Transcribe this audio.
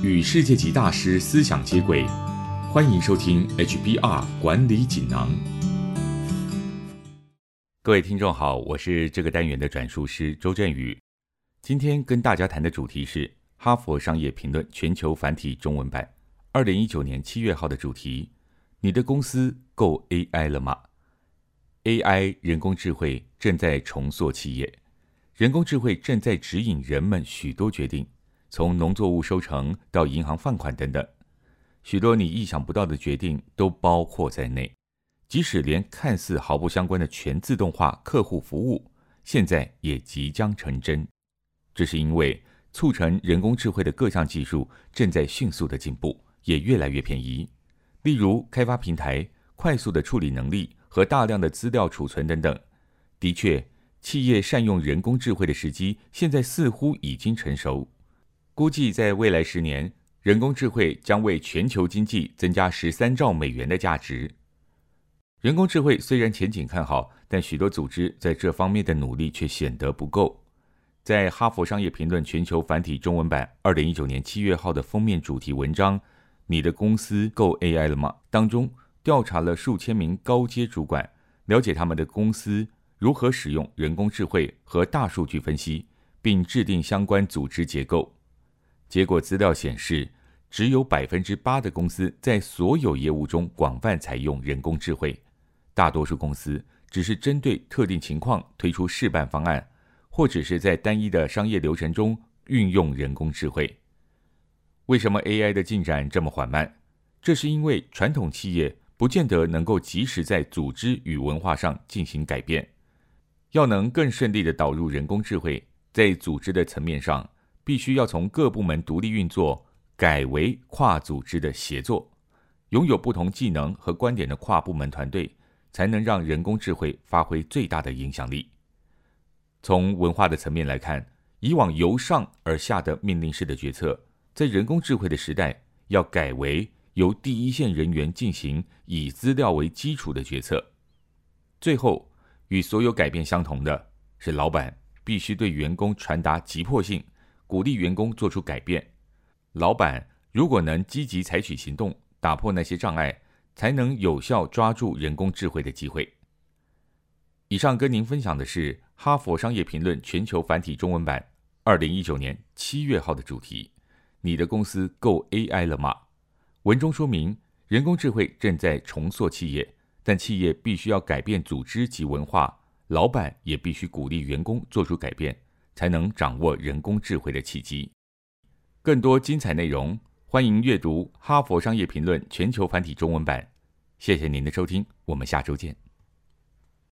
与世界级大师思想接轨，欢迎收听 HBR 管理锦囊。各位听众好，我是这个单元的转述师周振宇。今天跟大家谈的主题是《哈佛商业评论》全球繁体中文版二零一九年七月号的主题：你的公司够 AI 了吗？AI 人工智慧正在重塑企业。人工智慧正在指引人们许多决定，从农作物收成到银行放款等等，许多你意想不到的决定都包括在内。即使连看似毫不相关的全自动化客户服务，现在也即将成真。这是因为促成人工智慧的各项技术正在迅速的进步，也越来越便宜。例如，开发平台、快速的处理能力和大量的资料储存等等，的确。企业善用人工智慧的时机，现在似乎已经成熟。估计在未来十年，人工智慧将为全球经济增加十三兆美元的价值。人工智慧虽然前景看好，但许多组织在这方面的努力却显得不够。在《哈佛商业评论》全球繁体中文版二零一九年七月号的封面主题文章《你的公司够 AI 了吗》当中，调查了数千名高阶主管，了解他们的公司。如何使用人工智慧和大数据分析，并制定相关组织结构？结果资料显示，只有百分之八的公司在所有业务中广泛采用人工智慧，大多数公司只是针对特定情况推出示范方案，或只是在单一的商业流程中运用人工智慧。为什么 AI 的进展这么缓慢？这是因为传统企业不见得能够及时在组织与文化上进行改变。要能更顺利的导入人工智慧，在组织的层面上，必须要从各部门独立运作改为跨组织的协作，拥有不同技能和观点的跨部门团队，才能让人工智慧发挥最大的影响力。从文化的层面来看，以往由上而下的命令式的决策，在人工智慧的时代，要改为由第一线人员进行以资料为基础的决策，最后。与所有改变相同的是，老板必须对员工传达急迫性，鼓励员工做出改变。老板如果能积极采取行动，打破那些障碍，才能有效抓住人工智慧的机会。以上跟您分享的是《哈佛商业评论》全球繁体中文版二零一九年七月号的主题：你的公司够 AI 了吗？文中说明，人工智慧正在重塑企业。但企业必须要改变组织及文化，老板也必须鼓励员工做出改变，才能掌握人工智慧的契机。更多精彩内容，欢迎阅读《哈佛商业评论》全球繁体中文版。谢谢您的收听，我们下周见。